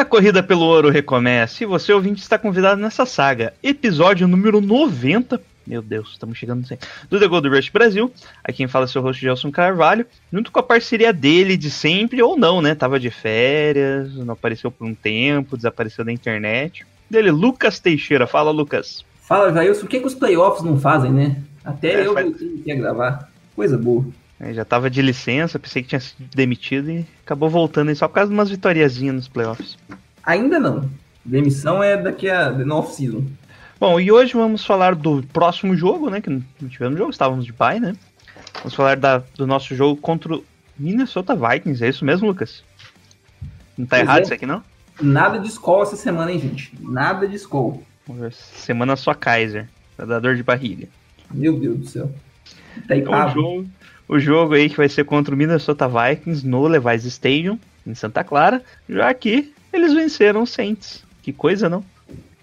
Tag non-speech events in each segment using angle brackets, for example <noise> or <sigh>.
A corrida pelo ouro recomeça. E você, ouvinte, está convidado nessa saga. Episódio número 90. Meu Deus, estamos chegando 100. Do The Gold Rush Brasil. Aqui quem fala é seu host Gelson Carvalho. Junto com a parceria dele de sempre, ou não, né? Tava de férias, não apareceu por um tempo, desapareceu da internet. Dele, Lucas Teixeira. Fala, Lucas. Fala, Jailson, o que, que os playoffs não fazem, né? Até É, eu faz- voltei aqui a gravar. Coisa boa. É, Já tava de licença, pensei que tinha sido demitido e acabou voltando aí só por causa de umas vitoriazinhas nos playoffs. Ainda não. Demissão é daqui a no off-season. Bom, e hoje vamos falar do próximo jogo, né? Que não tivemos jogo, estávamos de bye, né? Vamos falar da- do nosso jogo contra o Minnesota Vikings, é isso mesmo, Lucas? Não tá Pois errado é. isso aqui, não? Nada de escola essa semana, hein, gente? Nada de escola. Semana só Kaiser, pra dar dor de barriga. Meu Deus do céu. Tá aí, Então, o, Pablo. jogo, o jogo aí que vai ser contra o Minnesota Vikings no Levi's Stadium, em Santa Clara, já que eles venceram os Saints. Que coisa, não?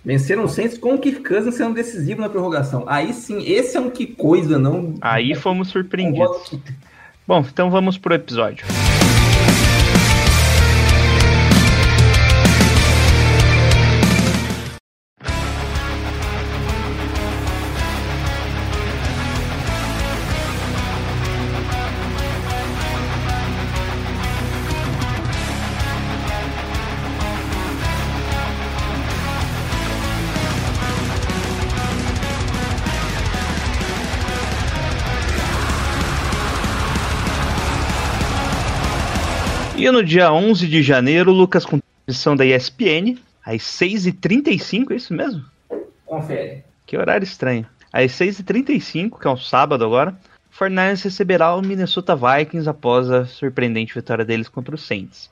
Venceram o Saints com o Kirk Cousins sendo decisivo na prorrogação. Aí sim, esse é um que coisa, não. Aí fomos surpreendidos. Bom, então vamos pro episódio. E no dia 11 de janeiro, Lucas com transmissão da ESPN, às 6h35, é isso mesmo? Confere. Que horário estranho. Às 6h35, que é um sábado agora, o 49ers receberá o Minnesota Vikings após a surpreendente vitória deles contra o Saints.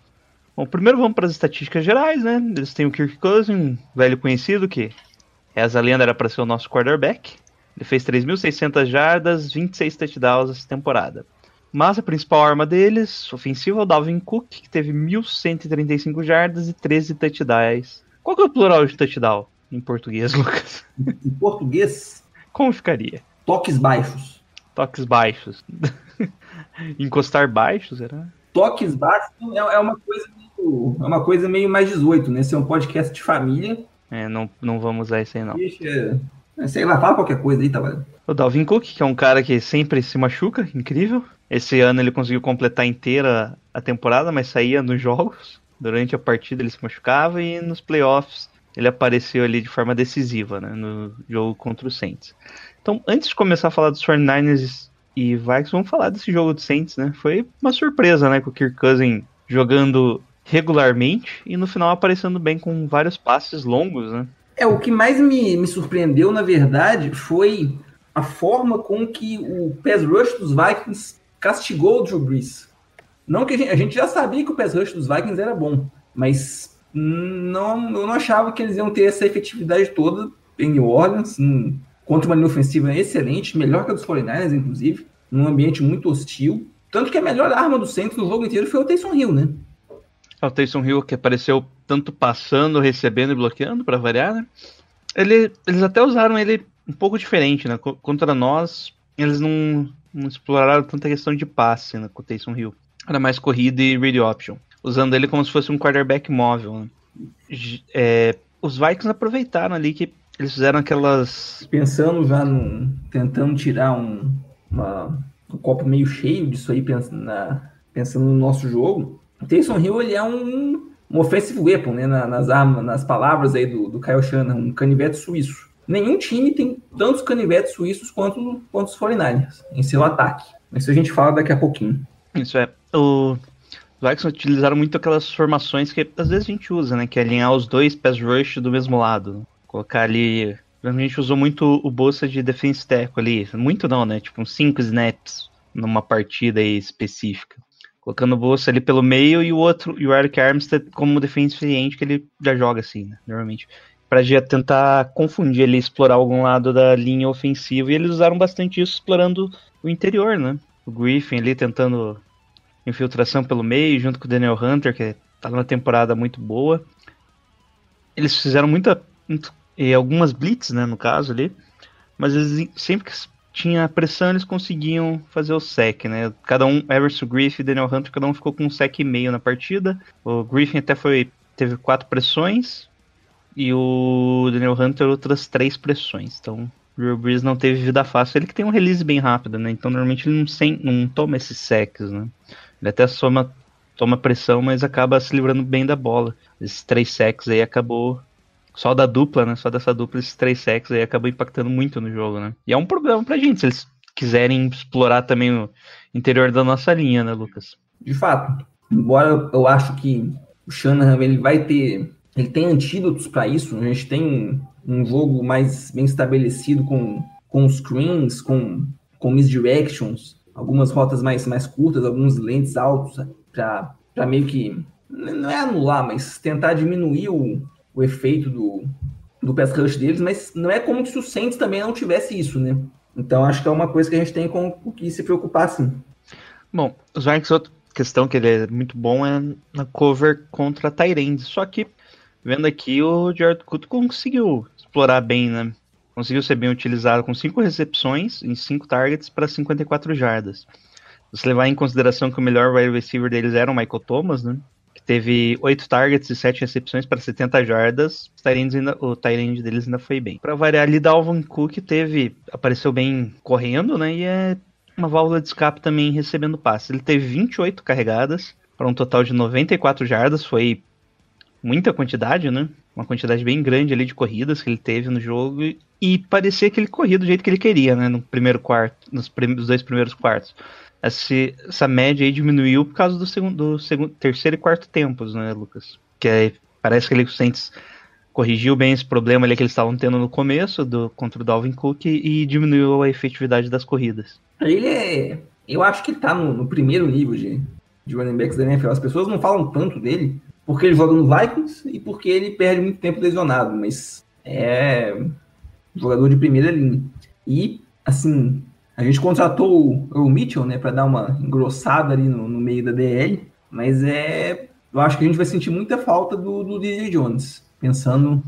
Bom, primeiro vamos para as estatísticas gerais, né? Eles têm o Kirk Cousins, um velho conhecido que essa lenda era para ser o nosso quarterback. Ele fez 3.600 jardas, 26 touchdowns essa temporada. Mas a principal arma deles, ofensiva, é o Dalvin Cook, que teve 1.135 jardas e 13 touchdowns. Qual que é o plural de touchdown em português, <laughs> Lucas? Em português, Como ficaria? toques baixos. Toques baixos. <laughs> Encostar baixo, será? Toques baixos é, é uma coisa meio, é uma coisa meio mais 18, né? Esse é um podcast de família. É, não, não vamos usar isso aí, não. Deixa. É, Sei lá, fala qualquer coisa aí, tá valendo. O Dalvin Cook, que é um cara que sempre se machuca, incrível. Esse ano ele conseguiu completar inteira a temporada, mas saía nos jogos. Durante a partida ele se machucava e nos playoffs ele apareceu ali de forma decisiva, né, no jogo contra o Saints. Então, antes de começar a falar dos 49ers e Vikings, vamos falar desse jogo do Saints, né? Foi uma surpresa, né, com o Kirk Cousins jogando regularmente e no final aparecendo bem com vários passes longos, né? É, o que mais me, me surpreendeu, na verdade, foi a forma com que o pass rush dos Vikings castigou o Drew Brees. Não que a gente, a gente já sabia que o pass rush dos Vikings era bom, mas não, eu não achava que eles iam ter essa efetividade toda em New Orleans, hum, contra uma linha ofensiva excelente, melhor que a dos 49ers, inclusive, num ambiente muito hostil. Tanto que a melhor arma do centro no jogo inteiro foi o Taysom Hill, né? O Taysom Hill que apareceu tanto passando, recebendo e bloqueando, para variar, né? Ele, eles até usaram ele um pouco diferente, né? Co- Contra nós, eles não, não exploraram tanta questão de passe né, com o Taysom Hill. Era mais corrida e read option. Usando ele como se fosse um quarterback móvel. Né? É, os Vikings aproveitaram ali que eles fizeram aquelas. pensando já no, tentando tirar um, uma- um copo meio cheio disso aí, pensando, na- pensando no nosso jogo. O Taysom Hill ele é um, um offensive weapon, né? na- nas, armas, nas palavras aí do, do Kyle Shanahan, um canivete suíço. Nenhum time tem tantos canivetes suíços quanto, quanto os 49ers em seu ataque. Isso a gente fala daqui a pouquinho. Isso é. O, os Vikings utilizaram muito aquelas formações que às vezes a gente usa, né? Que é alinhar os dois pass rush do mesmo lado. Colocar ali. A gente usou muito o bolsa de defense tackle ali. Muito não, né? Tipo uns 5 snaps numa partida específica. Colocando o Bolsa ali pelo meio e o outro, e o Eric Armstead como defensive que ele já joga assim, né, normalmente. Pra já tentar confundir ele, explorar algum lado da linha ofensiva, e eles usaram bastante isso explorando o interior, né? O Griffin ali tentando infiltração pelo meio, junto com o Daniel Hunter, que tá numa temporada muito boa. Eles fizeram muita. Muito, e algumas blitz, né, no caso ali. Mas eles sempre que tinha pressão, eles conseguiam fazer o sec, né? Cada um, Everson Griffin e Daniel Hunter, cada um ficou com um sec e meio na partida. O Griffin até foi. teve quatro pressões. E o Daniel Hunter outras três pressões. Então Drew Brees não teve vida fácil. Ele que tem um release bem rápido, né? Então normalmente ele não, sem, não toma esses sacks, né? Ele até soma, toma pressão, mas acaba se livrando bem da bola. Esses três sacks aí acabou. Só da dupla, né? Só dessa dupla, esses três sacks aí acabou impactando muito no jogo, né? E é um problema pra gente, se eles quiserem explorar também o interior da nossa linha, né, Lucas? De fato. Embora eu acho que o Shanahan ele vai ter. Ele tem antídotos para isso. A gente tem um jogo mais bem estabelecido com, com screens, com, com misdirections, algumas rotas mais, mais curtas, alguns lentes altos para meio que não é anular, mas tentar diminuir o, o efeito do, do pass rush deles, mas não é como se o Saints também não tivesse isso, né? Então acho que é uma coisa que a gente tem com o que se preocupar, sim. Bom, os Vikings, outra questão que ele é muito bom é na cover contra Tyrande, só que vendo aqui o Jared Cook conseguiu explorar bem, né? Conseguiu ser bem utilizado com 5 recepções em 5 targets para 54 jardas. Se levar em consideração que o melhor wide receiver deles era o Michael Thomas, né? Teve 8 targets e 7 recepções para 70 jardas. Ainda, o Tyrande deles ainda foi bem. Para variar ali, Dalvin Cook teve. apareceu bem correndo, né? E é uma válvula de escape também recebendo passes. Ele teve 28 carregadas para um total de 94 jardas. Foi muita quantidade, né? uma quantidade bem grande ali de corridas que ele teve no jogo e parecia que ele corria do jeito que ele queria, né, no primeiro quarto, nos, nos dois primeiros quartos. Essa, essa média aí diminuiu por causa do segundo, do segundo, terceiro e quarto tempos, né, Lucas? Que é, parece que ele corrigiu bem esse problema ali que eles estavam tendo no começo do contra o Dalvin Cook e, e diminuiu a efetividade das corridas. Ele é, eu acho que ele tá no, no primeiro nível de, de running backs da NFL. As pessoas não falam tanto dele, porque ele joga no Vikings e porque ele perde muito tempo lesionado, mas é jogador de primeira linha. E, assim, a gente contratou o, Mitchell, né, para dar uma engrossada ali no, no, meio da DL, mas é, eu acho que a gente vai sentir muita falta do, do DJ Jones, pensando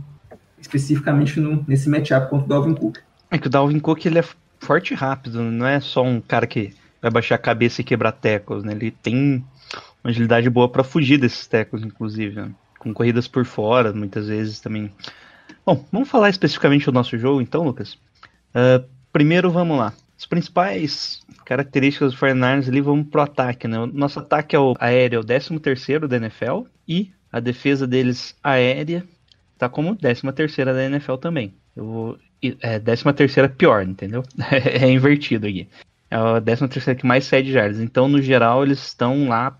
especificamente no, nesse matchup contra o Dalvin Cook. É que o Dalvin Cook ele é forte e rápido, não é só um cara que vai baixar a cabeça e quebrar tecos, né? Ele tem uma agilidade boa para fugir desses tecos, inclusive, né? com corridas por fora, muitas vezes também. Bom, vamos falar especificamente do nosso jogo, então, Lucas. Uh, primeiro, vamos lá. As principais características do 49ers ali, vamos pro ataque, né? O nosso ataque é o aéreo, é o 13 terceiro da NFL, e a defesa deles aérea tá como 13 terceira da NFL também. Eu vou, é 13 terceira pior, entendeu? <laughs> é invertido aqui. É a 13 terceira que mais cede jardas. Então, no geral, eles estão lá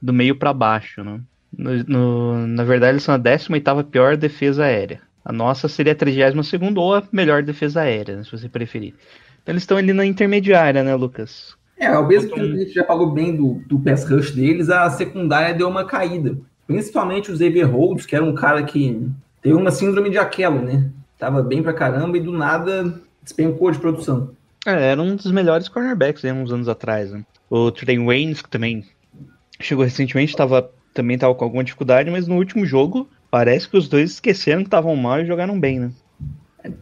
do meio para baixo, né? No, no, na verdade, eles são a 18 pior defesa aérea. A nossa seria a 32 ou a melhor defesa aérea, né, se você preferir. Então, eles estão ali na intermediária, né, Lucas? É, ao mesmo que a gente já falou bem do, do pass rush deles, a secundária deu uma caída. Principalmente o Xavier Rhodes, que era um cara que teve uma síndrome de Aquelo, né? Tava bem pra caramba e do nada despencou de produção. É, era um dos melhores cornerbacks né, uns anos atrás. Né? O Trey Waynes, que também chegou recentemente, tava, também estava com alguma dificuldade, mas no último jogo parece que os dois esqueceram que estavam mal e jogaram bem, né?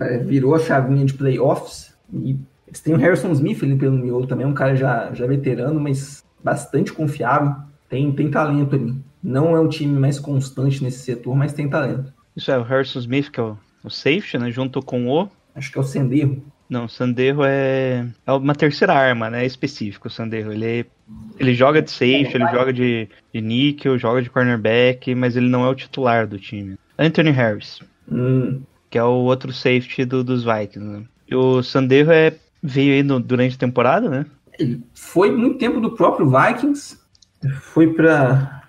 É, virou a chavinha de playoffs e eles têm o Harrison Smith ali pelo miolo também, um cara já, já veterano, mas bastante confiável. Tem, tem talento ali. Não é um time mais constante nesse setor, mas tem talento. Isso é o Harrison Smith, que é o, o safety, né? Junto com o. Acho que é o Senderro. Não, o Sanderro é, é uma terceira arma, né? É específico o Sanderro. Ele, ele joga de safety, ele joga de, de níquel, joga de cornerback, mas ele não é o titular do time. Anthony Harris, hum. que é o outro safety do, dos Vikings, né? E o Sanderro é, veio aí no, durante a temporada, né? Ele foi muito tempo do próprio Vikings, foi para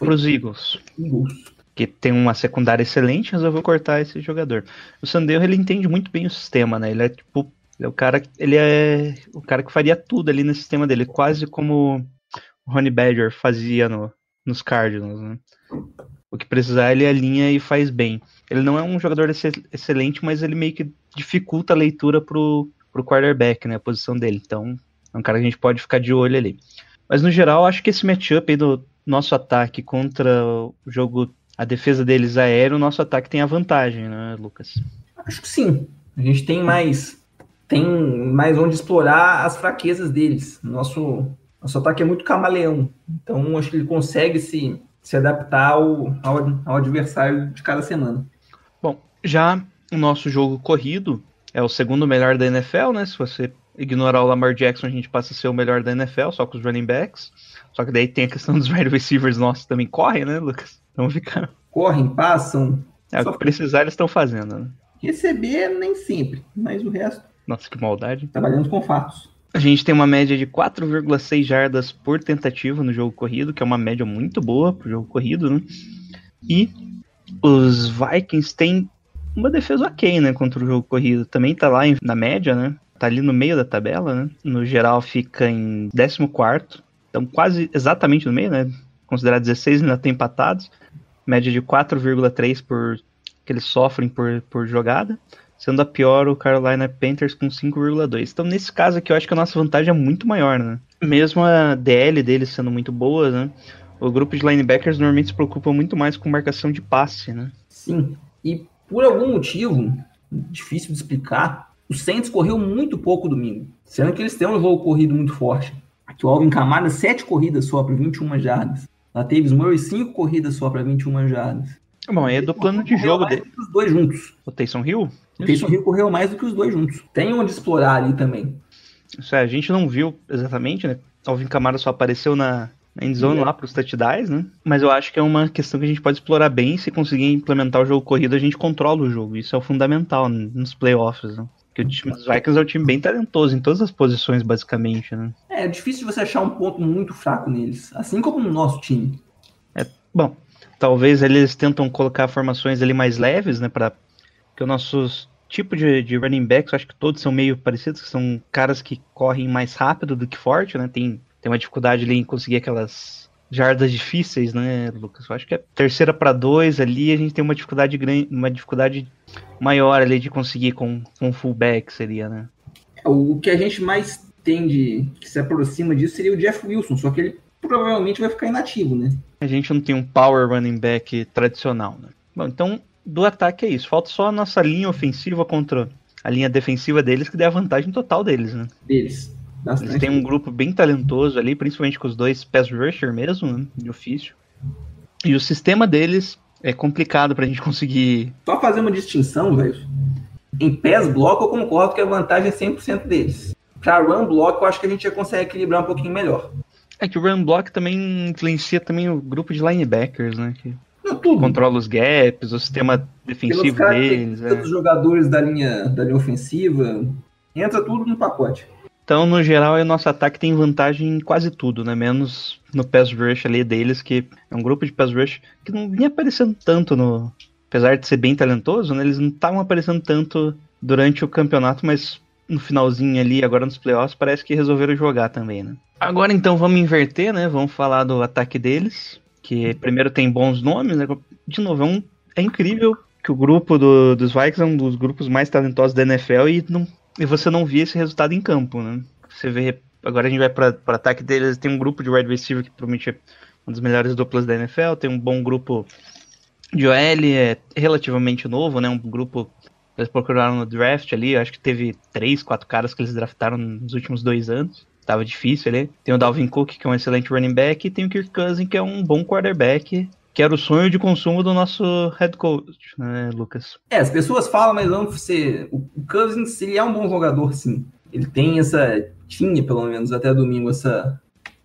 os Eagles. Eagles que tem uma secundária excelente, resolveu cortar esse jogador. O Sandero ele entende muito bem o sistema, né? Ele é tipo, é o cara, ele é o cara que faria tudo ali no sistema dele, quase como Ronnie Badger fazia no, nos Cardinals, né? O que precisar ele alinha e faz bem. Ele não é um jogador excelente, mas ele meio que dificulta a leitura pro, pro quarterback, né? A posição dele. Então, é um cara que a gente pode ficar de olho ali. Mas no geral, acho que esse matchup aí do nosso ataque contra o jogo, a defesa deles aéreo, o nosso ataque tem a vantagem, né, Lucas? Acho que sim. A gente tem mais tem mais onde explorar as fraquezas deles. Nosso nosso ataque é muito camaleão. Então acho que ele consegue se, se adaptar ao, ao, ao adversário de cada semana. Bom, já o nosso jogo corrido é o segundo melhor da NFL, né? Se você ignorar o Lamar Jackson, a gente passa a ser o melhor da NFL, só com os running backs. Só que daí tem a questão dos <laughs> wide receivers nossos também correm, né, Lucas? Então fica. Correm, passam. É, o que precisar eles estão fazendo, né? Receber nem sempre, mas o resto. Nossa, que maldade. Trabalhando com fatos. A gente tem uma média de 4,6 jardas por tentativa no jogo corrido, que é uma média muito boa pro jogo corrido, né? E os Vikings têm uma defesa ok, né, contra o jogo corrido. Também tá lá na média, né? Tá ali no meio da tabela, né? No geral fica em 14 então quase exatamente no meio, né? Considerar 16 ainda tem empatados. Média de 4,3 por que eles sofrem por, por jogada. Sendo a pior o Carolina Panthers com 5,2. Então nesse caso aqui eu acho que a nossa vantagem é muito maior, né? Mesmo a DL deles sendo muito boa, né? O grupo de linebackers normalmente se preocupa muito mais com marcação de passe, né? Sim. E por algum motivo, difícil de explicar, o Saints correu muito pouco domingo. Sendo que eles têm um jogo corrido muito forte. Aqui o Alvin Kamara, 7 corridas só para 21 jardas. A Tavis Murray, 5 corridas só para 21 jardas. Bom, aí é do plano de jogo dele. Os dois juntos. O Taysom Hill? O Taysom Hill correu mais do que os dois juntos. Tem onde explorar ali também. Isso é, a gente não viu exatamente, né? Alvin Kamara só apareceu na, na endzone é. lá para os touchdowns, né? Mas eu acho que é uma questão que a gente pode explorar bem. Se conseguir implementar o jogo corrido, a gente controla o jogo. Isso é o fundamental nos playoffs, né? Porque o time dos Vikings é um time bem talentoso em todas as posições, basicamente, né? É, é difícil você achar um ponto muito fraco neles, assim como no nosso time. É, bom, talvez eles tentam colocar formações ali mais leves, né, para que os nossos tipo de, de running backs, acho que todos são meio parecidos, que são caras que correm mais rápido do que forte, né? Tem, tem uma dificuldade ali em conseguir aquelas jardas difíceis, né, Lucas? Eu acho que é terceira para dois ali, a gente tem uma dificuldade grande, uma dificuldade maior ali de conseguir com, com fullback, seria, né? O que a gente mais tende, que se aproxima disso, seria o Jeff Wilson, só que ele provavelmente vai ficar inativo, né? A gente não tem um power running back tradicional, né? Bom, então, do ataque é isso. Falta só a nossa linha ofensiva contra a linha defensiva deles, que dê a vantagem total deles, né? Deles. Bastante. Eles têm um grupo bem talentoso ali, principalmente com os dois pass rusher mesmo, né? De ofício. E o sistema deles é complicado pra gente conseguir. Só fazer uma distinção, velho. Em pés bloco, eu concordo que a vantagem é 100% deles. Pra run block, eu acho que a gente já consegue equilibrar um pouquinho melhor. É que o run block também influencia também o grupo de linebackers, né? Que tudo. controla os gaps, o sistema defensivo deles. É. Os jogadores da linha, da linha ofensiva. Entra tudo no pacote. Então, no geral, o nosso ataque tem vantagem em quase tudo, né? Menos no pass rush ali deles, que é um grupo de pass rush que não vinha aparecendo tanto no. Apesar de ser bem talentoso, né? Eles não estavam aparecendo tanto durante o campeonato, mas no finalzinho ali, agora nos playoffs, parece que resolveram jogar também, né? Agora então vamos inverter, né? Vamos falar do ataque deles, que primeiro tem bons nomes, né? De novo, é, um, é incrível que o grupo do, dos Vikings é um dos grupos mais talentosos da NFL e não e você não via esse resultado em campo, né? Você vê. Agora a gente vai para o ataque deles. Tem um grupo de wide receiver que promete uma das melhores duplas da NFL. Tem um bom grupo de OL, é relativamente novo, né? Um grupo que eles procuraram no draft ali. Acho que teve três, quatro caras que eles draftaram nos últimos dois anos. Tava difícil ali. Tem o Dalvin Cook, que é um excelente running back, e tem o Kirk Cousins, que é um bom quarterback que era o sonho de consumo do nosso head coach, né, Lucas? É, as pessoas falam, mas vamos ser. O Cousins, ele é um bom jogador, sim. Ele tem essa. Tinha, pelo menos, até domingo, essa.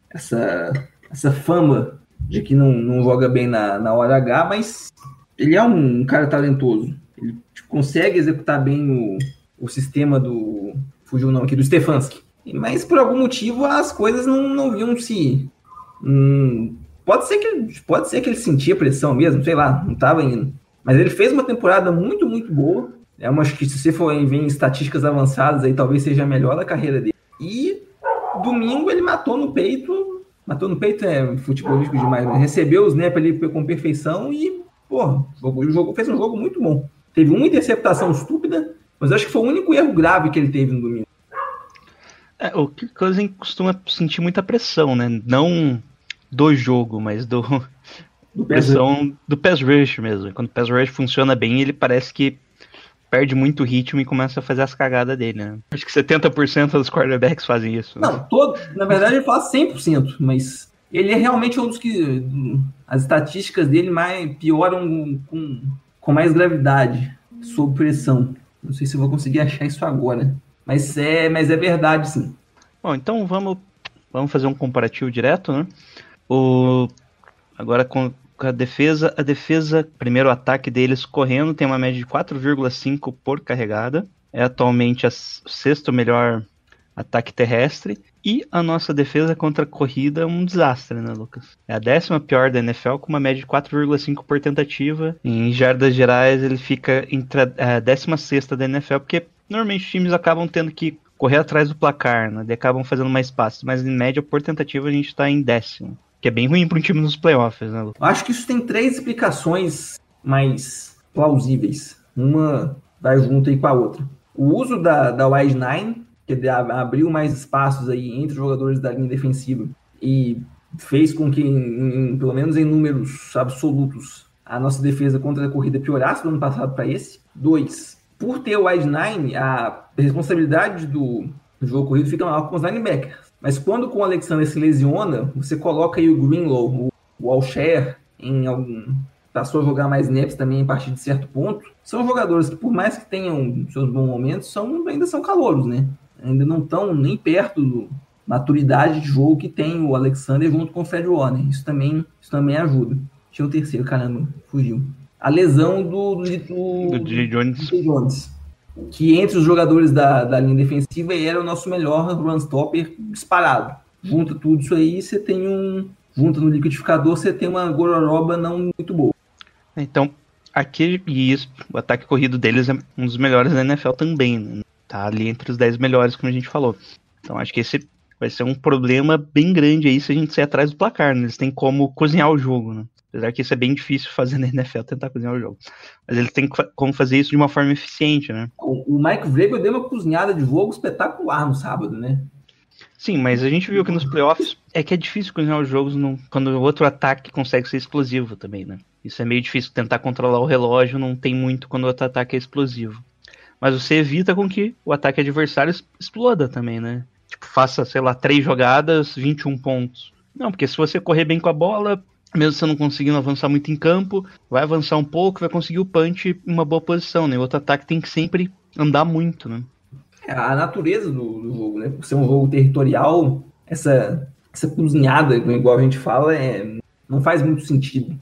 Essa, essa fama de que não, não joga bem na, na hora H, mas ele é um, cara talentoso. Ele tipo, consegue executar bem o, o sistema do. Fugiu o nome aqui, do Stefanski. Mas por algum motivo as coisas não, não viam se. Hum, Pode ser que pode ser que ele sentia pressão mesmo, sei lá, não estava indo. Mas ele fez uma temporada muito, muito boa. É uma que se você for ver em estatísticas avançadas aí, talvez seja a melhor da carreira dele. E domingo ele matou no peito Matou no peito é futebolístico demais, né? Recebeu o snap ali com perfeição e, pô, o jogo, fez um jogo muito bom. Teve uma interceptação estúpida, mas acho que foi o único erro grave que ele teve no domingo. É, o Kirk Cousins costuma sentir muita pressão, né? Não do jogo, mas do, Do pressão do pass rush mesmo. Quando o pass rush funciona bem, ele parece que perde muito ritmo e começa a fazer as cagadas dele, né? Acho que 70% dos quarterbacks fazem isso. né? Não, todo, na verdade ele fala 100%, mas ele é realmente um dos que as estatísticas dele mais pioram com, com mais gravidade, sob pressão. Não sei se eu vou conseguir achar isso agora, mas é, mas é verdade sim. Bom, então vamos, vamos fazer um comparativo direto, né? O, agora com, a defesa, a defesa, primeiro ataque deles correndo, tem uma média de 4,5 por carregada. É atualmente s- sexto melhor ataque terrestre. E a nossa defesa contra a corrida é um desastre, né, Lucas? É a décima pior da NFL, com uma média de 4,5 por tentativa. Em jardas gerais, ele fica entre a, a décima sexta da NFL, porque normalmente os times acabam tendo que correr atrás do placar, né? Eles acabam fazendo mais passes, mas em média, por tentativa, a gente tá em décimo. Que é bem ruim para um time nos playoffs, né? Eu acho que isso tem três explicações mais plausíveis. Uma vai junto aí com a outra. O uso da, da wide nine, que abriu mais espaços aí entre os jogadores da linha defensiva e fez com que, em- em- pelo menos em números absolutos, a nossa defesa contra a corrida piorasse do ano passado para esse. Dois, por ter o wide nine, a responsabilidade do, do jogo corrido fica maior com os linebackers. Mas quando com o Alexander se lesiona, você coloca aí o Greenlow, o, Alshare, em algum. Passou a jogar mais snaps também a partir de certo ponto. São jogadores que, por mais que tenham seus bons momentos, são, ainda são calouros, né? Ainda não estão nem perto do maturidade de jogo que tem o Alexander junto com o Fred Warner. Isso também, isso também ajuda. Tinha o terceiro, caramba, fugiu. A lesão do, do, do, Do. Jones. Jones, que entre os jogadores da, da linha defensiva era o nosso melhor run stopper disparado. Junta tudo isso aí, você tem um. Junta no liquidificador, você tem uma gororoba não muito boa. Então, aqui e isso, o ataque corrido deles é um dos melhores da NFL também, né? Tá ali entre os 10 melhores, como a gente falou. Então, acho que esse vai ser um problema bem grande aí se a gente sair atrás do placar, né? Eles têm como cozinhar o jogo, né? Apesar que isso é bem difícil <laughs> fazer na NFL, tentar cozinhar o jogo. Mas eles têm como fazer isso de uma forma eficiente, né? O, o Mike Vrabel deu uma cozinhada de jogo espetacular no sábado, né? Sim, mas a gente viu que nos playoffs é que é difícil cozinhar os jogos no- quando o outro ataque consegue ser explosivo também, né? Isso é meio difícil tentar controlar o relógio, não tem muito quando o outro ataque é explosivo. Mas você evita com que o ataque adversário exploda também, né? Tipo, faça, sei lá, três jogadas, 21 pontos. Não, porque se você correr bem com a bola, mesmo você não conseguindo avançar muito em campo, vai avançar um pouco, vai conseguir o punch em uma boa posição, né? O outro ataque tem que sempre andar muito, né? É a natureza do, do jogo, né? Por ser um jogo territorial, essa, essa cozinhada, igual a gente fala, é, não faz muito sentido.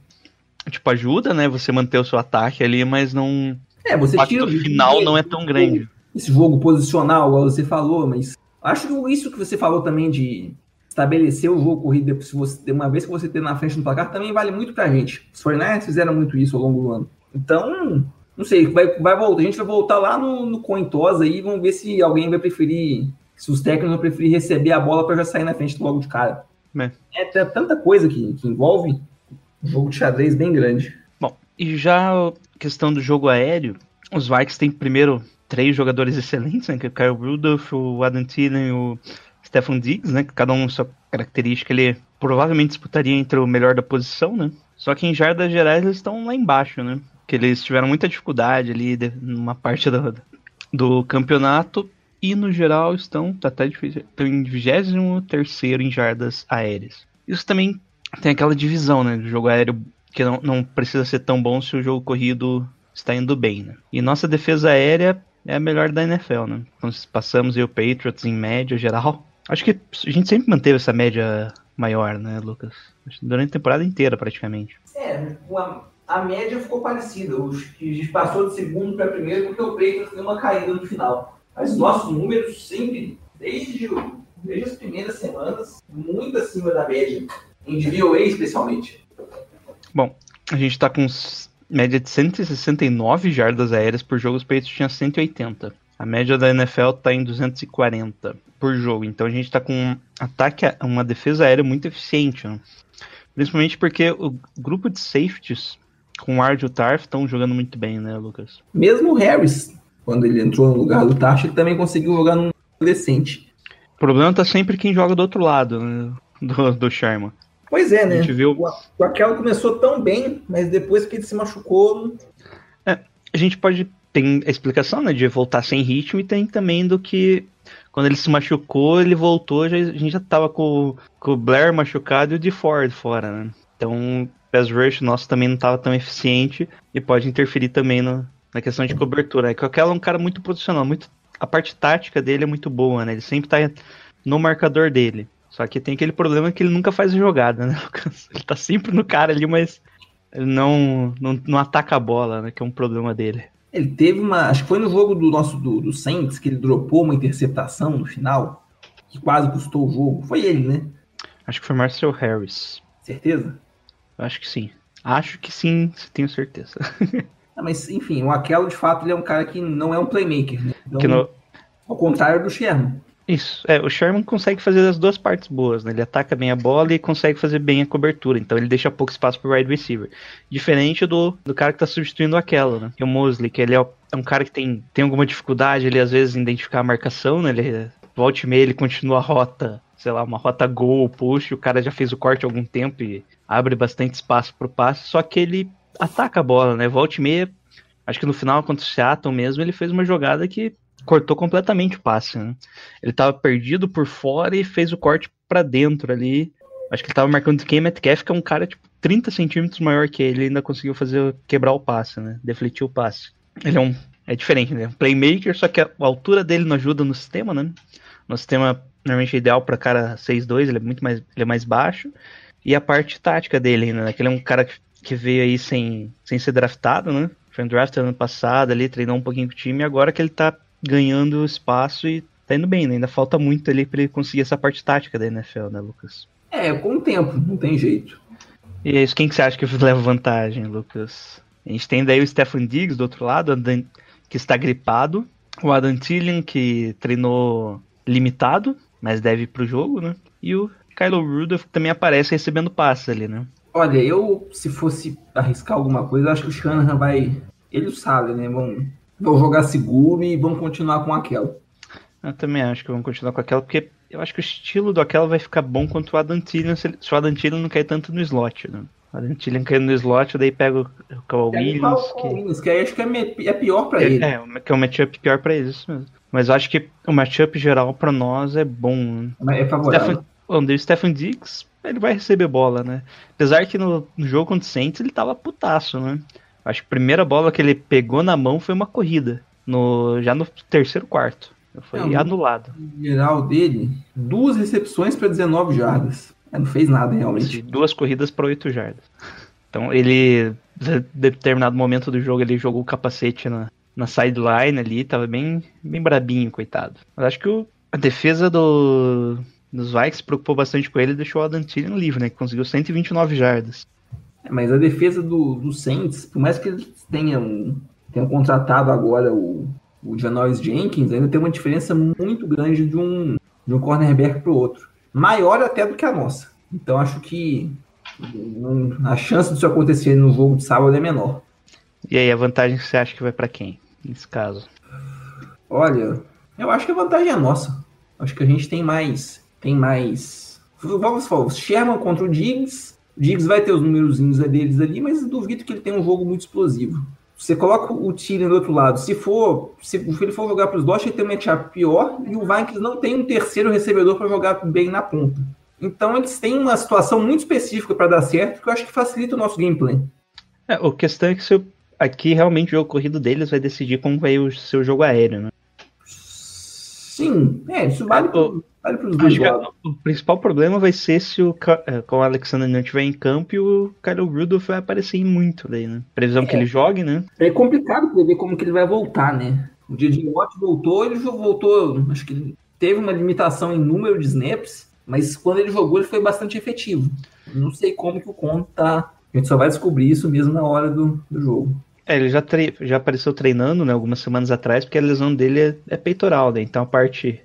Tipo, ajuda, né? Você manter o seu ataque ali, mas não. É, você O tira impacto final não é tão grande. esse jogo posicional, igual você falou, mas acho que isso que você falou também de estabelecer o jogo corrido se você, uma vez que você ter na frente no placar, também vale muito pra gente. Os 49ers fizeram muito isso ao longo do ano. Então, não sei, vai, vai voltar. A gente vai voltar lá no, no coin toss aí, vamos ver se alguém vai preferir, se os técnicos vão preferir receber a bola para já sair na frente logo de cara. É. É, tem tanta coisa que, que envolve um jogo de xadrez bem grande. Bom, e já a questão do jogo aéreo, os Vikings têm primeiro três jogadores excelentes, né? Que é o Kyle Rudolph, o Adam Thielen e o Stefan Diggs, né? Que cada um sua característica, ele provavelmente disputaria entre o melhor da posição, né? Só que em jardas gerais eles estão lá embaixo, né? Que eles tiveram muita dificuldade ali de, numa parte do, do campeonato e no geral estão tá até estão em 23 em jardas aéreas. Isso também tem aquela divisão, né? Do jogo aéreo que não, não precisa ser tão bom se o jogo corrido está indo bem, né? E nossa defesa aérea é a melhor da NFL, né? Então, se passamos aí o Patriots em média geral. Acho que a gente sempre manteve essa média maior, né, Lucas? Durante a temporada inteira, praticamente. É, a, a média ficou parecida. Os que a gente passou de segundo para primeiro porque o Patriots deu uma caída no final. Mas nossos números sempre, desde, desde as primeiras semanas, muito acima da média. Em DVOA especialmente. Bom, a gente tá com média de 169 jardas aéreas por jogo, os Patriots tinham 180. A média da NFL tá em 240 por jogo. Então a gente tá com um ataque, uma defesa aérea muito eficiente. Né? Principalmente porque o grupo de safeties com o Ard e o Tarf estão jogando muito bem, né, Lucas? Mesmo o Harris, quando ele entrou no lugar do Tarf, ele também conseguiu jogar num decente. O problema tá sempre quem joga do outro lado, né? Do, do Sherman. Pois é, né? A gente viu- O, Aquelo começou tão bem, mas depois que ele se machucou, A gente pode. Tem a explicação, né? De voltar sem ritmo e tem também do que. Quando ele se machucou, ele voltou, já, a gente já tava com, com o Blair machucado e o de Ford fora, né? Então, o pass rush nosso também não tava tão eficiente e pode interferir também no- na questão de cobertura. É que o é um cara muito profissional, muito, a parte tática dele é muito boa, né? Ele sempre tá no marcador dele. Só que tem aquele problema que ele nunca faz jogada, né? <laughs> Ele tá sempre no cara ali, mas ele não, não, não ataca a bola, né? Que é um problema dele. Ele teve uma. Acho que foi no jogo do nosso do, do Saints que ele dropou uma interceptação no final, que quase custou o jogo. Foi ele, né? Acho que foi Marcel Harris. Certeza? Acho que sim. Acho que sim, tenho certeza. <laughs> Ah, mas, enfim, o Aquelo, de fato, ele é um cara que não é um playmaker, né? Então, no- Ao contrário do Sherman. Isso, é, o Sherman consegue fazer as duas partes boas, né? Ele ataca bem a bola e consegue fazer bem a cobertura, então ele deixa pouco espaço pro wide receiver. Diferente do, do cara que tá substituindo aquela, né? Que é o Mosley, que ele é, é um cara que tem, tem alguma dificuldade, ele às vezes identificar a marcação, né? Ele volta e meia, ele continua a rota, sei lá, uma rota gol, push, o cara já fez o corte há algum tempo e abre bastante espaço pro passe, só que ele ataca a bola, né? Volta e meia, acho que no final contra o Seattle mesmo, ele fez uma jogada que cortou completamente o passe, né? Ele tava perdido por fora e fez o corte pra dentro ali. Acho que ele tava marcando quem Metcalf, que é um cara tipo 30 centímetros maior que ele, ainda conseguiu fazer quebrar o passe, né? Defletir o passe. Ele é um é diferente, né? Um playmaker, só que a, a altura dele não ajuda no sistema, né? No sistema normalmente é ideal para cara 6'2, ele é muito mais ele é mais baixo. E a parte tática dele, né? Que ele é um cara que, que veio aí sem, sem ser draftado, né? Foi um draft ano passado ali, treinou um pouquinho com o time, e agora que ele tá ganhando espaço e tá indo bem, né? Ainda falta muito ali pra ele conseguir essa parte tática da NFL, né, Lucas? É, com o tempo, não tem jeito. E é isso, quem que você acha que <laughs> leva vantagem, Lucas? A gente tem daí o Stephen Diggs do outro lado, que está gripado. O Adam Thielen, que treinou limitado, mas deve ir pro jogo, né? E o Kylo Rudolph que também aparece recebendo passes ali, né? Olha, eu, se fosse arriscar alguma coisa, eu acho que o Shanahan vai. Ele e o né? Vão, vão jogar seguro e vão continuar com aquela. Eu também acho que vamos continuar com aquela, porque eu acho que o estilo do aquela vai ficar bom quanto o Adam Thielen, se, ele- o Adam Thielen não cair tanto no slot, né? O Adam Thielen caindo no slot, daí pega o, Kawhi Williams, que... Williams, que aí acho que é, é pior pra ele. É, é, que é um matchup pior pra eles, isso mesmo. Mas eu acho que o matchup geral pra nós é bom. né? É favorável. Stephen, o Stephen Diggs, ele vai receber bola, né? Apesar que no, no jogo contra o Saints ele tava putaço, né? Acho que a primeira bola que ele pegou na mão foi uma corrida. No, já no terceiro quarto. Foi Não, anulado. Geral dele, duas recepções pra 19 jardas. É, não fez nada realmente. Duas corridas para 8 jardas. Então ele, em determinado momento do jogo, ele jogou o capacete na, na sideline ali, tava bem, bem brabinho, coitado. Mas acho que o- a defesa do, dos se preocupou bastante com ele e deixou o Adam Thielen livre, né? Que conseguiu 129 jardas. Mas a defesa do, do Saints, por mais que eles tenham, tenham contratado agora o, o Janoris Jenkins, ainda tem uma diferença muito grande de um, de um cornerback pro outro. Maior até do que a nossa. Então acho que a chance disso acontecer no jogo de sábado é menor. E aí, a vantagem que você acha que vai para quem, nesse caso? Olha, eu acho que a vantagem é nossa. Acho que a gente tem mais. Tem mais. Vamos falar, o Sherman contra o Diggs. O Diggs vai ter os númerozinhos deles ali, mas duvido que ele tenha um jogo muito explosivo. Você coloca o Thielen do outro lado. Se for, se ele for jogar para os Dodgers, ele tem um matchup pior e o Vikings não tem um terceiro recebedor para jogar bem na ponta. Então eles têm uma situação muito específica para dar certo que eu acho que facilita o nosso gameplay. É, a questão é que se eu- aqui realmente o jogo corrido deles vai decidir como vai o seu jogo aéreo, né? Sim, é, isso vale, É, vale para os dois lados. o principal problema vai ser se o, com o Alexander não estiver em campo e o Kyle Rudolph vai aparecer muito daí, né? Previsão que ele jogue, né? É complicado prever como que ele vai voltar, né? O DJ Watt voltou, ele voltou, acho que teve uma limitação em número de snaps, mas quando ele jogou ele foi bastante efetivo. Não sei como que o Conto tá. A gente só vai descobrir isso mesmo na hora do, do jogo. É, ele já, tre... já apareceu treinando, né, algumas semanas atrás, porque a lesão dele é, é peitoral, né? Então a parte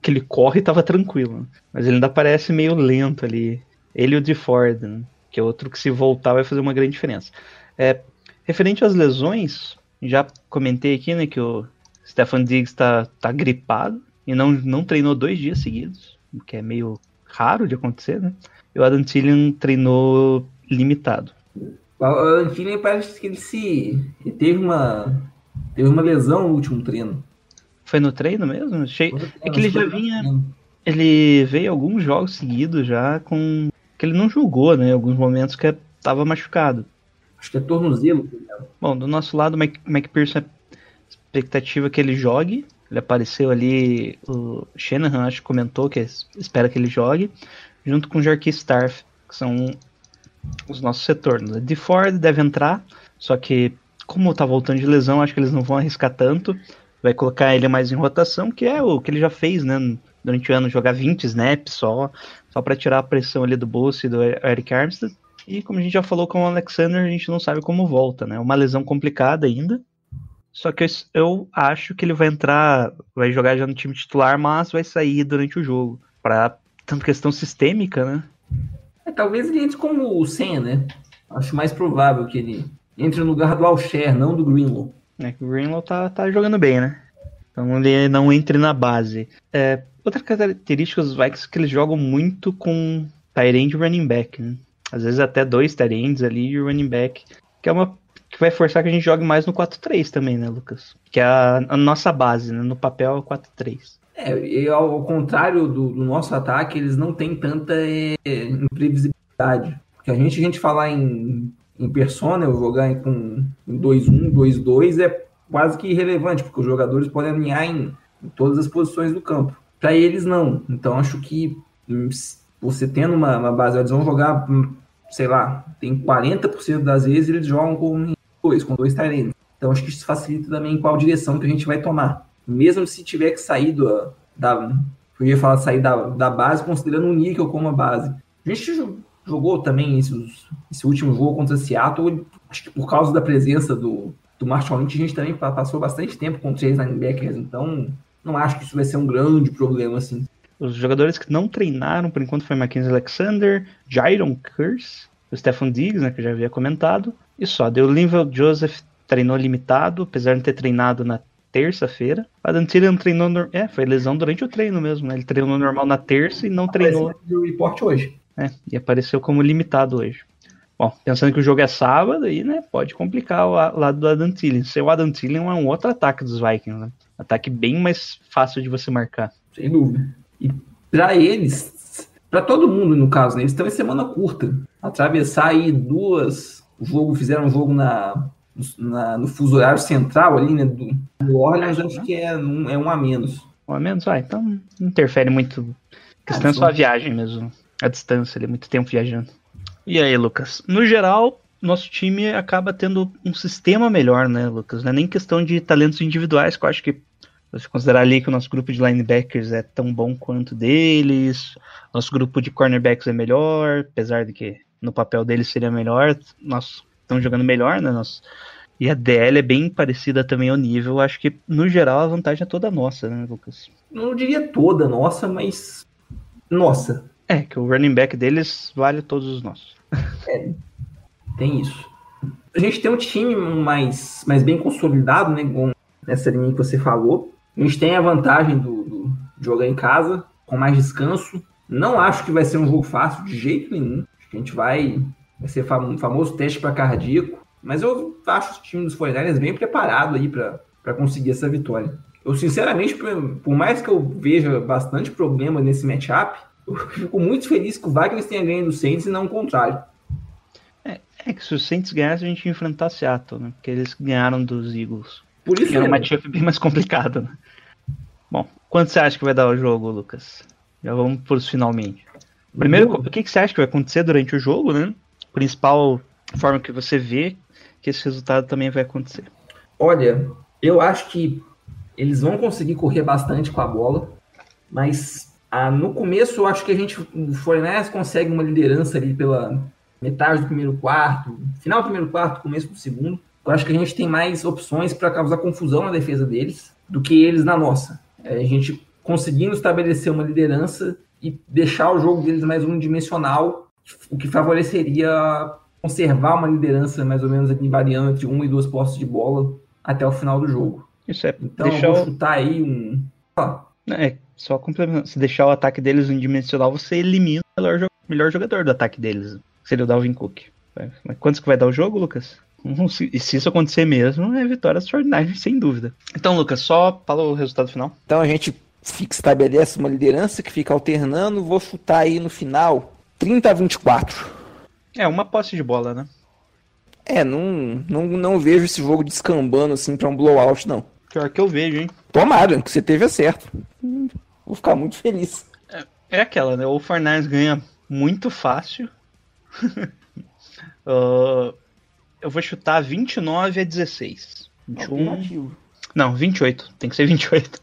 que ele corre tava tranquilo. Mas ele ainda parece meio lento ali. Ele e o de Ford, né? que é outro que se voltar vai fazer uma grande diferença. É, referente às lesões, já comentei aqui, né, que o Stefan Diggs tá, tá gripado e não, não treinou dois dias seguidos, o que é meio raro de acontecer, né? E o Adam Thielen treinou limitado. O Adam Thielen parece que ele se... Ele teve uma... Teve uma lesão no último treino. Foi no treino mesmo? Achei... É que ele já vinha... Ele veio alguns jogos seguidos já com... Que ele não jogou, né? Alguns momentos que estava machucado. Acho que é tornozelo. Bom, do nosso lado, o Mike Pearson, expectativa que ele jogue. Ele apareceu ali, o Shanahan acho que comentou que espera que ele jogue, junto com o Jarquis Starf, que são os nossos retornos. De Ford deve entrar, só que como tá voltando de lesão, acho que eles não vão arriscar tanto. Vai colocar ele mais em rotação, que é o que ele já fez, né? Durante o ano, jogar 20 snaps só, só para tirar a pressão ali do bolso e do Eric Armstead. E como a gente já falou com o Alexander, a gente não sabe como volta, né? Uma lesão complicada ainda. Só que eu acho que ele vai entrar, vai jogar já no time titular, mas vai sair durante o jogo. Pra tanto questão sistêmica, né? Talvez ele entre como o Sen, né? Acho mais provável que ele entre no lugar do Alcher, não do Greenlaw. É que o Greenlaw tá, tá jogando bem, né? Então ele não entre na base. É, outra característica dos Vikings é que eles jogam muito com Tyrande running back, né? Às vezes até dois Tyrands ali e running back. Que é uma. Que vai forçar que a gente jogue mais no 4-3 também, né, Lucas? Que é a, a nossa base, né? No papel é o 4-3. É, e ao contrário do, do, nosso ataque, eles não têm tanta é, imprevisibilidade. Porque a gente, a gente falar em, em persona, eu jogar em, com 2-1, 2-2 é quase que irrelevante, porque os jogadores podem alinhar em, em todas as posições do campo. Para eles, não. Então, acho que hum, você tendo uma, uma base, eles vão jogar, hum, sei lá, tem 40% das vezes eles jogam com dois, com dois Tyrants. Então acho que isso facilita também qual direção que a gente vai tomar. Mesmo se tiver que sair do, da. Eu ia falar sair da, da base, considerando o níquel como a base. A gente jogou também esse, esse último jogo contra Seattle, acho que por causa da presença do, do Marshall Lynch, a gente também passou bastante tempo com três linebackers, então não acho que isso vai ser um grande problema assim. Os jogadores que não treinaram por enquanto foi Mackenzie Alexander, Jaron Curse, o Stefan Diggs, né, que eu já havia comentado, e só. Deu Linval Joseph treinou limitado, apesar de ter treinado na terça-feira. Adam Thielen treinou, no... é, foi lesão durante o treino mesmo, né? Ele treinou normal na terça e não treinou. o report hoje. É, e apareceu como limitado hoje. Bom, pensando que o jogo é sábado, aí, né, pode complicar o lado do Adam Thielen. Seu Adam Thielen é um outro ataque dos Vikings, né? Ataque bem mais fácil de você marcar. Sem dúvida. E para eles, para todo mundo no caso, né, eles estão em semana curta. Atravessar aí duas. O jogo, fizeram um jogo na, na no fuso horário central ali, né? Do, do Orleans, acho que é um, é um a menos. Um a menos? Ah, então não interfere muito. A questão é só a viagem mesmo. A distância ali, muito tempo viajando. E aí, Lucas? No geral, nosso time acaba tendo um sistema melhor, né, Lucas? Não é nem questão de talentos individuais, que eu acho que se considerar ali que o nosso grupo de linebackers é tão bom quanto deles, nosso grupo de cornerbacks é melhor, apesar de que no papel deles seria melhor, nós estamos jogando melhor, né? Nós, e a DL é bem parecida também ao nível. Acho que, no geral, a vantagem é toda nossa, né, Lucas? Não diria toda nossa, mas. Nossa. É, que o running back deles vale todos os nossos. É, tem isso. A gente tem um time mais, mais bem consolidado, né? Com essa linha que você falou. A gente tem a vantagem do, do jogar em casa, com mais descanso. Não acho que vai ser um jogo fácil de jeito nenhum. Acho que a gente vai, vai ser um famoso teste para cardíaco. Mas eu acho o time dos 49 bem preparado aí para conseguir essa vitória. Eu, sinceramente, por mais que eu veja bastante problema nesse matchup, eu fico muito feliz que o Vikings tenha ganho do Saints e não o contrário. É, é que se o Saints ganhasse, a gente ia enfrentar Seattle, né? Porque eles ganharam dos Eagles. Por isso que era um matchup bem mais complicado, né? Bom, quanto você acha que vai dar o jogo, Lucas? Já vamos para os finalmente. Primeiro, o que, que você acha que vai acontecer durante o jogo, né? Principal forma que você vê que esse resultado também vai acontecer. Olha, eu acho que eles vão conseguir correr bastante com a bola, mas ah, no começo eu acho que a gente, o Fornés consegue uma liderança ali pela metade do primeiro quarto, final do primeiro quarto, começo do segundo. Eu acho que a gente tem mais opções para causar confusão na defesa deles do que eles na nossa. É, a gente conseguindo estabelecer uma liderança e deixar o jogo deles mais unidimensional, o que favoreceria conservar uma lidança mais ou menos aqui variando entre um e duas postes de bola até o final do jogo. Isso é Então deixar eu vou o... chutar aí um. ó, É, só complementando. Se deixar o ataque deles unidimensional, você elimina o melhor, jo- melhor jogador do ataque deles. que Seria o Dalvin Cook. Vai- Mas quantos que vai dar o jogo, Lucas? Se- E se isso acontecer mesmo, é vitória extraordinária, <laughs> sem dúvida. Então, Lucas, só fala o resultado final. Então a gente fica, estabelece uma liderança que fica alternando. Vou chutar aí no final 30 a 24. É, uma posse de bola, né? É, não, não, não vejo esse jogo descambando assim pra um blowout, não. Pior que eu vejo, hein? Tomara que você teve certo. Hum, Vou ficar muito feliz. É aquela, né? O Fornais ganha muito fácil. <laughs> Ah, eu vou chutar 29 a 16. 21. Alternativo. Não, 28. Tem que ser 28.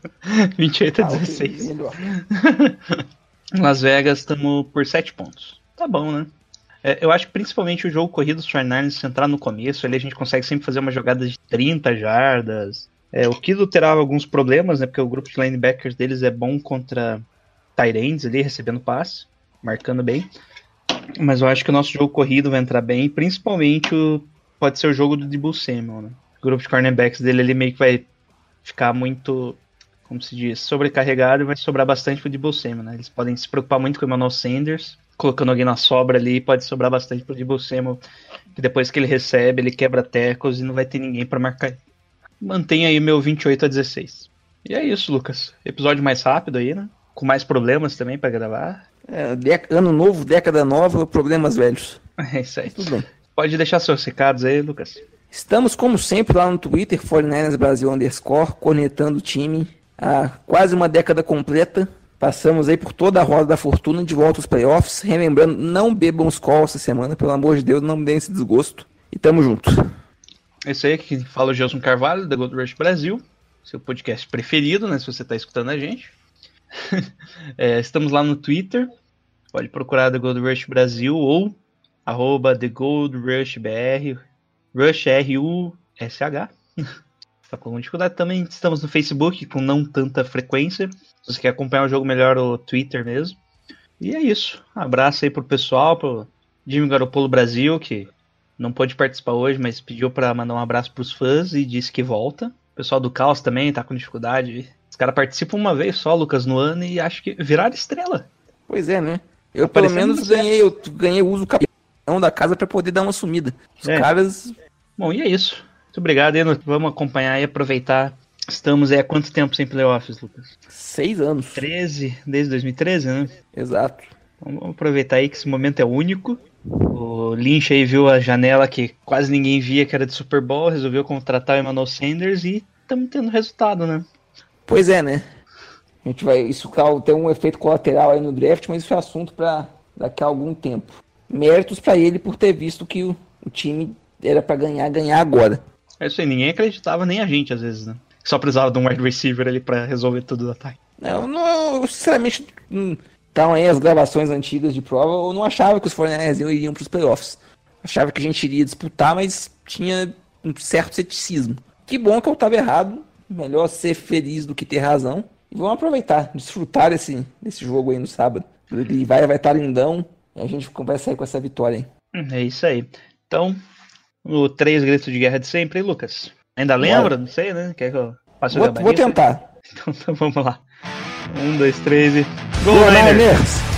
28 <laughs> a Ah, ok, 16. <laughs> Las Vegas estamos por 7 pontos. Tá bom, né? É, eu acho que principalmente o jogo corrido dos 49ers, se entrar no começo, ali a gente consegue sempre fazer uma jogada de 30 jardas. É, o Kido terá alguns problemas, né? Porque o grupo de linebackers deles é bom contra Tyrands ali, recebendo passe, marcando bem. Mas eu acho que o nosso jogo corrido vai entrar bem, principalmente o, pode ser o jogo do Debo Samuel, né? O grupo de cornerbacks dele ele meio que vai ficar muito, como se diz, sobrecarregado e vai sobrar bastante pro Debo Samuel, né? Eles podem se preocupar muito com o Emmanuel Sanders, colocando alguém na sobra ali, pode sobrar bastante pro Debo Samuel, que depois que ele recebe, ele quebra tecos e não vai ter ninguém para marcar. Mantenha aí meu 28 a 16. E é isso, Lucas. Episódio mais rápido aí, né? Com mais problemas também para gravar. É, dec- ano novo, década nova, problemas velhos. É isso aí. Tudo bem. Pode deixar seus recados aí, Lucas. Estamos, como sempre, lá no Twitter, 49ers Brasil underscore, cornetando o time há quase uma década completa. Passamos aí por toda a roda da fortuna de volta aos playoffs. Relembrando, não bebam os calls essa semana, pelo amor de Deus, não me deem esse desgosto. E tamo junto. É isso aí que fala o Gelson Carvalho, da Gold Rush Brasil. Seu podcast preferido, né? Se você está escutando a gente. <laughs> É, estamos lá no Twitter. Pode procurar The Gold Rush Brasil ou arroba The Gold Rush BR. Rush R-U-S-H. <laughs> Tá com alguma dificuldade também. Estamos no Facebook com não tanta frequência. Se você quer acompanhar o jogo melhor, o Twitter mesmo. E é isso. Um abraço aí pro pessoal, pro Jimmy Garoppolo Brasil, que não pôde participar hoje, mas pediu pra mandar um abraço pros fãs e disse que volta. O pessoal do Caos também tá com dificuldade. Os caras participam uma vez só, Lucas, no ano e acho que viraram estrela. Pois é, né? Eu pelo menos ganhei, eu ganhei o uso capitão da casa pra poder dar uma sumida. Os É. caras. Bom, e é isso. Muito obrigado, Eno. Vamos acompanhar e aproveitar. Estamos aí há quanto tempo sem playoffs, Lucas? Seis anos. 13, desde 2013, né? Exato. Então, Vamos aproveitar aí que esse momento é único. O Lynch aí viu a janela que quase ninguém via, que era de Super Bowl, resolveu contratar o Emmanuel Sanders e estamos tendo resultado, né? Pois é, né? A gente vai. Isso tem um efeito colateral aí no draft, mas isso é assunto pra daqui a algum tempo. Méritos pra ele por ter visto que o, o time era pra ganhar, ganhar agora. É isso aí, ninguém acreditava, nem a gente às vezes, né? Só precisava de um wide receiver ali pra resolver tudo do ataque. Não, não, eu, sinceramente, hum, estavam aí as gravações antigas de prova, eu não achava que os 49ers iriam pros playoffs. Achava que a gente iria disputar, mas tinha um certo ceticismo. Que bom que eu tava errado. Melhor ser feliz do que ter razão. E vamos aproveitar, desfrutar desse, desse jogo aí no sábado. Ele vai vai estar lindão e a gente vai sair com essa vitória aí. É isso aí. Então, o três gritos de guerra de sempre, hein, Lucas? Ainda lembra? Não sei, né? Quer que eu passe o Vou, gabarito? vou tentar. <laughs> Então, então vamos lá. Um, dois, três e. Go Gol, Niners! Niners!